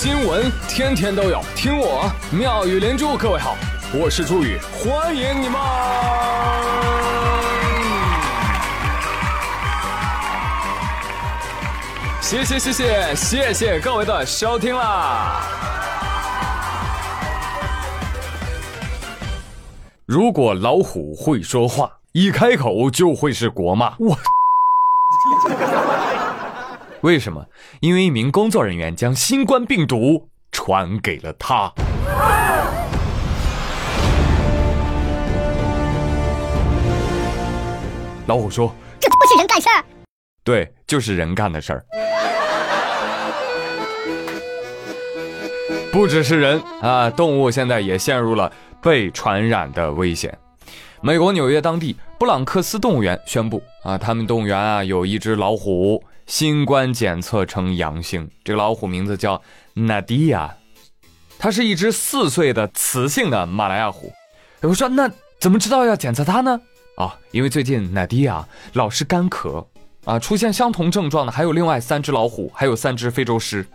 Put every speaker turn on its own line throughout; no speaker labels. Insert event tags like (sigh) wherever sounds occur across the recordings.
新闻天天都有，听我妙语连珠。各位好，我是朱宇，欢迎你们！谢谢谢谢谢谢各位的收听啦！如果老虎会说话，一开口就会是国骂。我。为什么？因为一名工作人员将新冠病毒传给了他。老虎说：“
这不是人干事儿。”
对，就是人干的事儿。不只是人啊，动物现在也陷入了被传染的危险。美国纽约当地布朗克斯动物园宣布啊，他们动物园啊有一只老虎。新冠检测呈阳性，这个老虎名字叫纳迪亚，它是一只四岁的雌性的马来亚虎。我说那怎么知道要检测它呢？啊，因为最近纳迪亚老是干咳啊，出现相同症状的还有另外三只老虎，还有三只非洲狮。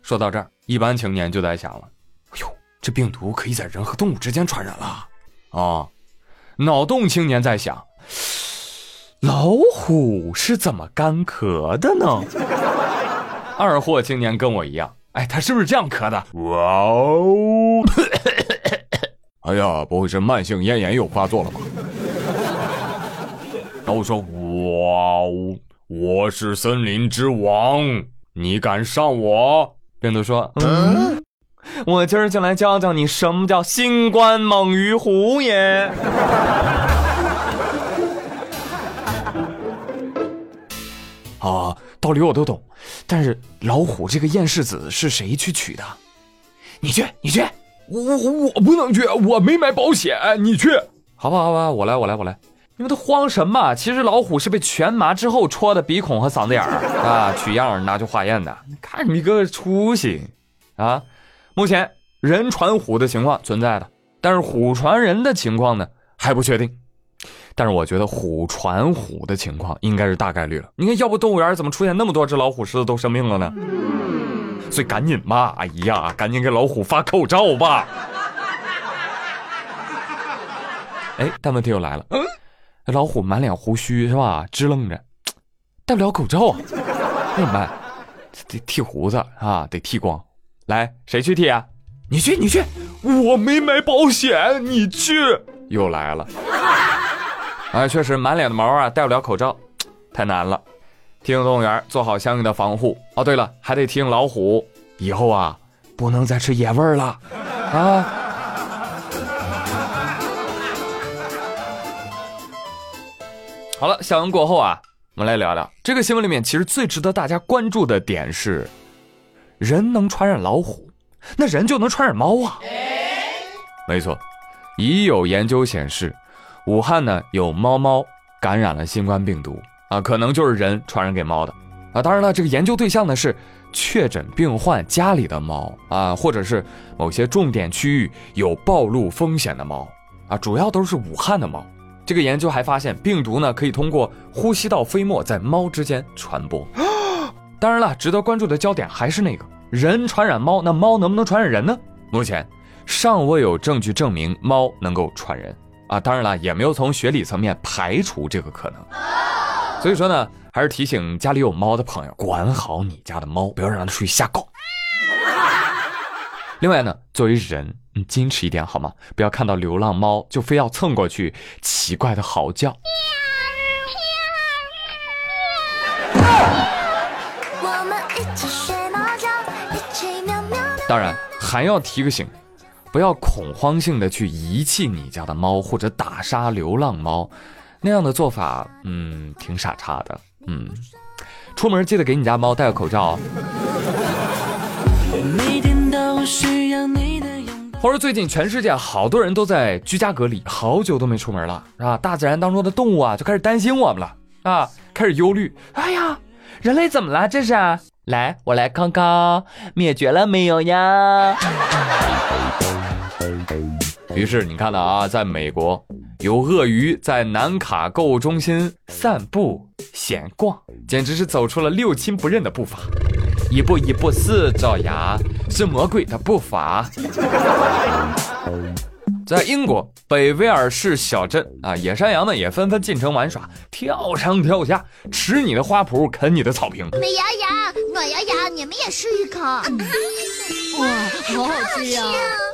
说到这儿，一般青年就在想了，哎呦，这病毒可以在人和动物之间传染了啊！脑洞青年在想。老虎是怎么干咳的呢？二货青年跟我一样，哎，他是不是这样咳的？哇哦！(coughs) 哎呀，不会是慢性咽炎又发作了吧？老虎说：“哇哦，我是森林之王，你敢上我？”病毒说：“嗯，我今儿就来教教你什么叫新冠猛于虎也。”道理我都懂，但是老虎这个厌世子是谁去取的？你去，你去，我我我不能去，我没买保险。你去，好吧，好吧，我来，我来，我来。你们都慌什么？其实老虎是被全麻之后戳的鼻孔和嗓子眼儿啊，取样拿去化验的。看你个出息啊！目前人传虎的情况存在的，但是虎传人的情况呢还不确定。但是我觉得虎传虎的情况应该是大概率了。你看，要不动物园怎么出现那么多只老虎狮子都生病了呢？所以赶紧吧，哎呀，赶紧给老虎发口罩吧。哎，但问题又来了，嗯老虎满脸胡须是吧？支棱着，戴不了口罩啊，那怎么办？得剃胡子啊，得剃光。来，谁去剃啊？你去，你去。我没买保险，你去。又来了。啊，确实满脸的毛啊，戴不了口罩，太难了。提醒动物园做好相应的防护。哦，对了，还得提醒老虎，以后啊，不能再吃野味了啊。(laughs) 好了，笑完过后啊，我们来聊聊这个新闻里面，其实最值得大家关注的点是，人能传染老虎，那人就能传染猫啊？没错，已有研究显示。武汉呢有猫猫感染了新冠病毒啊，可能就是人传染给猫的啊。当然了，这个研究对象呢是确诊病患家里的猫啊，或者是某些重点区域有暴露风险的猫啊，主要都是武汉的猫。这个研究还发现，病毒呢可以通过呼吸道飞沫在猫之间传播。当然了，值得关注的焦点还是那个人传染猫，那猫能不能传染人呢？目前尚未有证据证明猫能够传人。啊，当然了，也没有从学理层面排除这个可能，所以说呢，还是提醒家里有猫的朋友，管好你家的猫，不要让它出去瞎搞。另外呢，作为人，你矜持一点好吗？不要看到流浪猫就非要蹭过去，奇怪的嚎叫。当然，还要提个醒。不要恐慌性的去遗弃你家的猫或者打杀流浪猫，那样的做法，嗯，挺傻叉的。嗯，出门记得给你家猫戴个口罩。或者最近全世界好多人都在居家隔离，好久都没出门了，是吧？大自然当中的动物啊，就开始担心我们了啊，开始忧虑。哎呀，人类怎么了？这是？来，我来看看，灭绝了没有呀？于是你看到啊，在美国有鳄鱼在南卡购物中心散步闲逛，简直是走出了六亲不认的步伐。一步一步似爪牙，是魔鬼的步伐。在英国北威尔士小镇啊，野山羊们也纷纷进城玩耍，跳上跳下，吃你的花圃，啃你的草坪。
美羊羊、暖羊羊，你们也试一口。
哇，好好吃呀！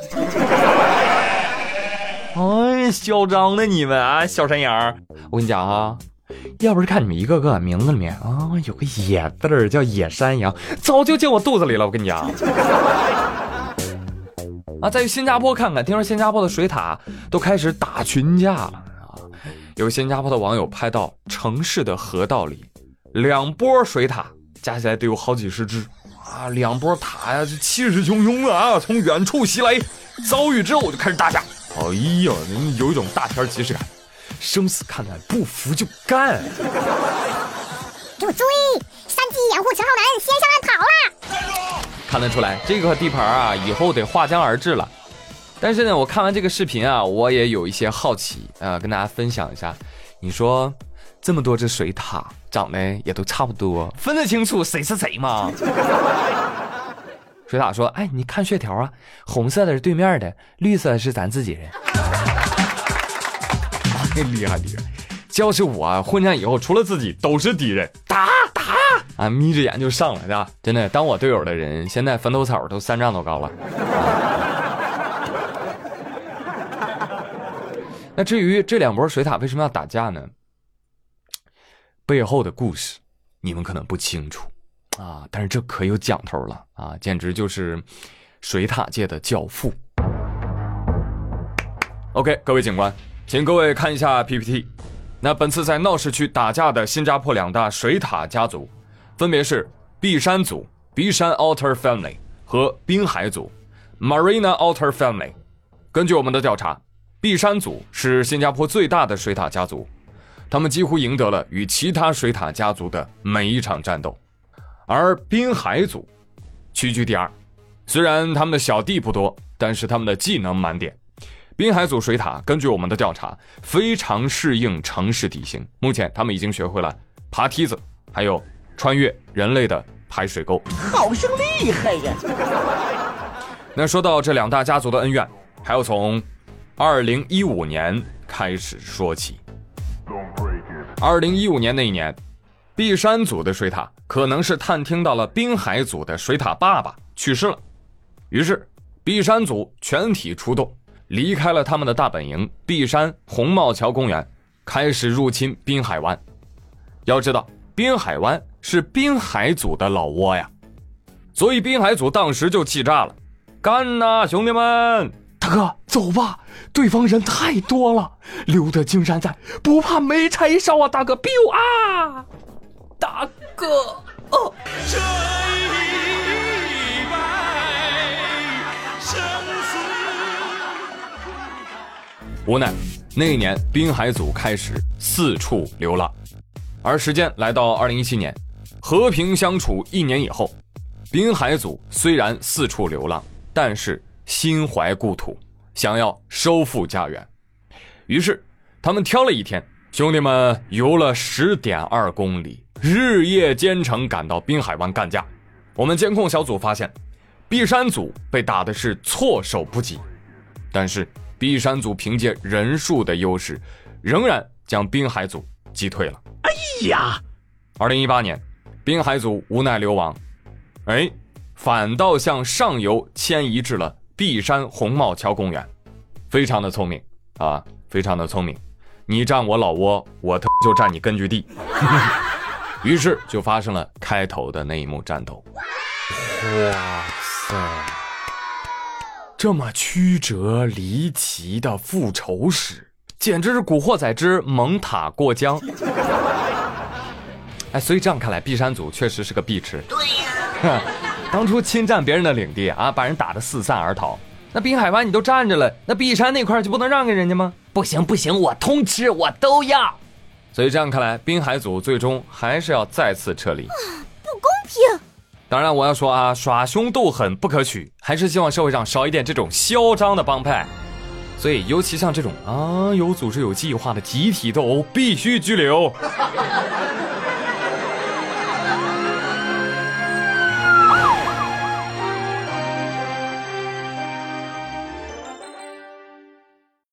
(laughs)
哎，嚣张的你们啊，小山羊！我跟你讲啊，要不是看你们一个个名字里面啊有个野字儿，叫野山羊，早就进我肚子里了。我跟你讲。(laughs) 啊，再去新加坡看看，听说新加坡的水塔都开始打群架了啊！有新加坡的网友拍到城市的河道里，两波水塔加起来得有好几十只啊！两波塔呀，这气势汹汹啊，从远处袭来，遭遇之后我就开始打架。哎呀，有一种大片即视感，生死看淡，不服就干！
给我追！三级掩护陈浩南先上岸跑了。
看得出来，这个地盘啊，以后得划江而治了。但是呢，我看完这个视频啊，我也有一些好奇啊，跟大家分享一下。你说这么多只水獭，长得也都差不多，分得清楚谁是谁吗？(laughs) 水獭说：“哎，你看血条啊，红色的是对面的，绿色的是咱自己人。(laughs) ”太厉害厉害！要是我混战以后，除了自己都是敌人，打打！啊，眯着眼就上了，对吧？真的，当我队友的人，现在坟头草都三丈多高了。(laughs) 那至于这两波水獭为什么要打架呢？背后的故事你们可能不清楚啊，但是这可有讲头了啊，简直就是水塔界的教父。OK，各位警官，请各位看一下 PPT。那本次在闹市区打架的新加坡两大水塔家族。分别是碧山族 （Bishan Altar Family） 和滨海族 （Marina Alter Family）。根据我们的调查，碧山族是新加坡最大的水塔家族，他们几乎赢得了与其他水塔家族的每一场战斗，而滨海组屈居第二。虽然他们的小弟不多，但是他们的技能满点。滨海组水塔根据我们的调查，非常适应城市地形。目前他们已经学会了爬梯子，还有。穿越人类的排水沟，
好生厉害呀！
那说到这两大家族的恩怨，还要从二零一五年开始说起。二零一五年那一年，碧山组的水塔可能是探听到了滨海组的水塔爸爸去世了，于是碧山组全体出动，离开了他们的大本营碧山红帽桥公园，开始入侵滨海湾。要知道，滨海湾。是滨海组的老窝呀，所以滨海组当时就气炸了，干呐，兄弟们！
哥，走吧，对方人太多了，留得青山在，不怕没柴烧啊！大哥，biu 啊！
大哥，哦。无奈，那一年滨海组开始四处流浪，而时间来到二零一七年。和平相处一年以后，滨海组虽然四处流浪，但是心怀故土，想要收复家园。于是，他们挑了一天，兄弟们游了十点二公里，日夜兼程赶到滨海湾干架。我们监控小组发现，碧山组被打的是措手不及，但是碧山组凭借人数的优势，仍然将滨海组击退了。哎呀，二零一八年。滨海组无奈流亡，哎，反倒向上游迁移至了碧山红帽桥公园，非常的聪明啊，非常的聪明。你占我老窝，我他就占你根据地。(laughs) 于是就发生了开头的那一幕战斗。哇塞，这么曲折离奇的复仇史，简直是古惑仔之蒙塔过江。(laughs) 哎，所以这样看来，璧山组确实是个碧池。
对呀，(laughs) (laughs)
当初侵占别人的领地啊，把人打得四散而逃。那滨海湾你都占着了，那碧山那块就不能让给人家吗？
不行不行，我通吃，我都要。
所以这样看来，滨海组最终还是要再次撤离。
不公平！
当然，我要说啊，耍凶斗狠不可取，还是希望社会上少一点这种嚣张的帮派。所以，尤其像这种啊有组织有计划的集体斗殴，必须拘留。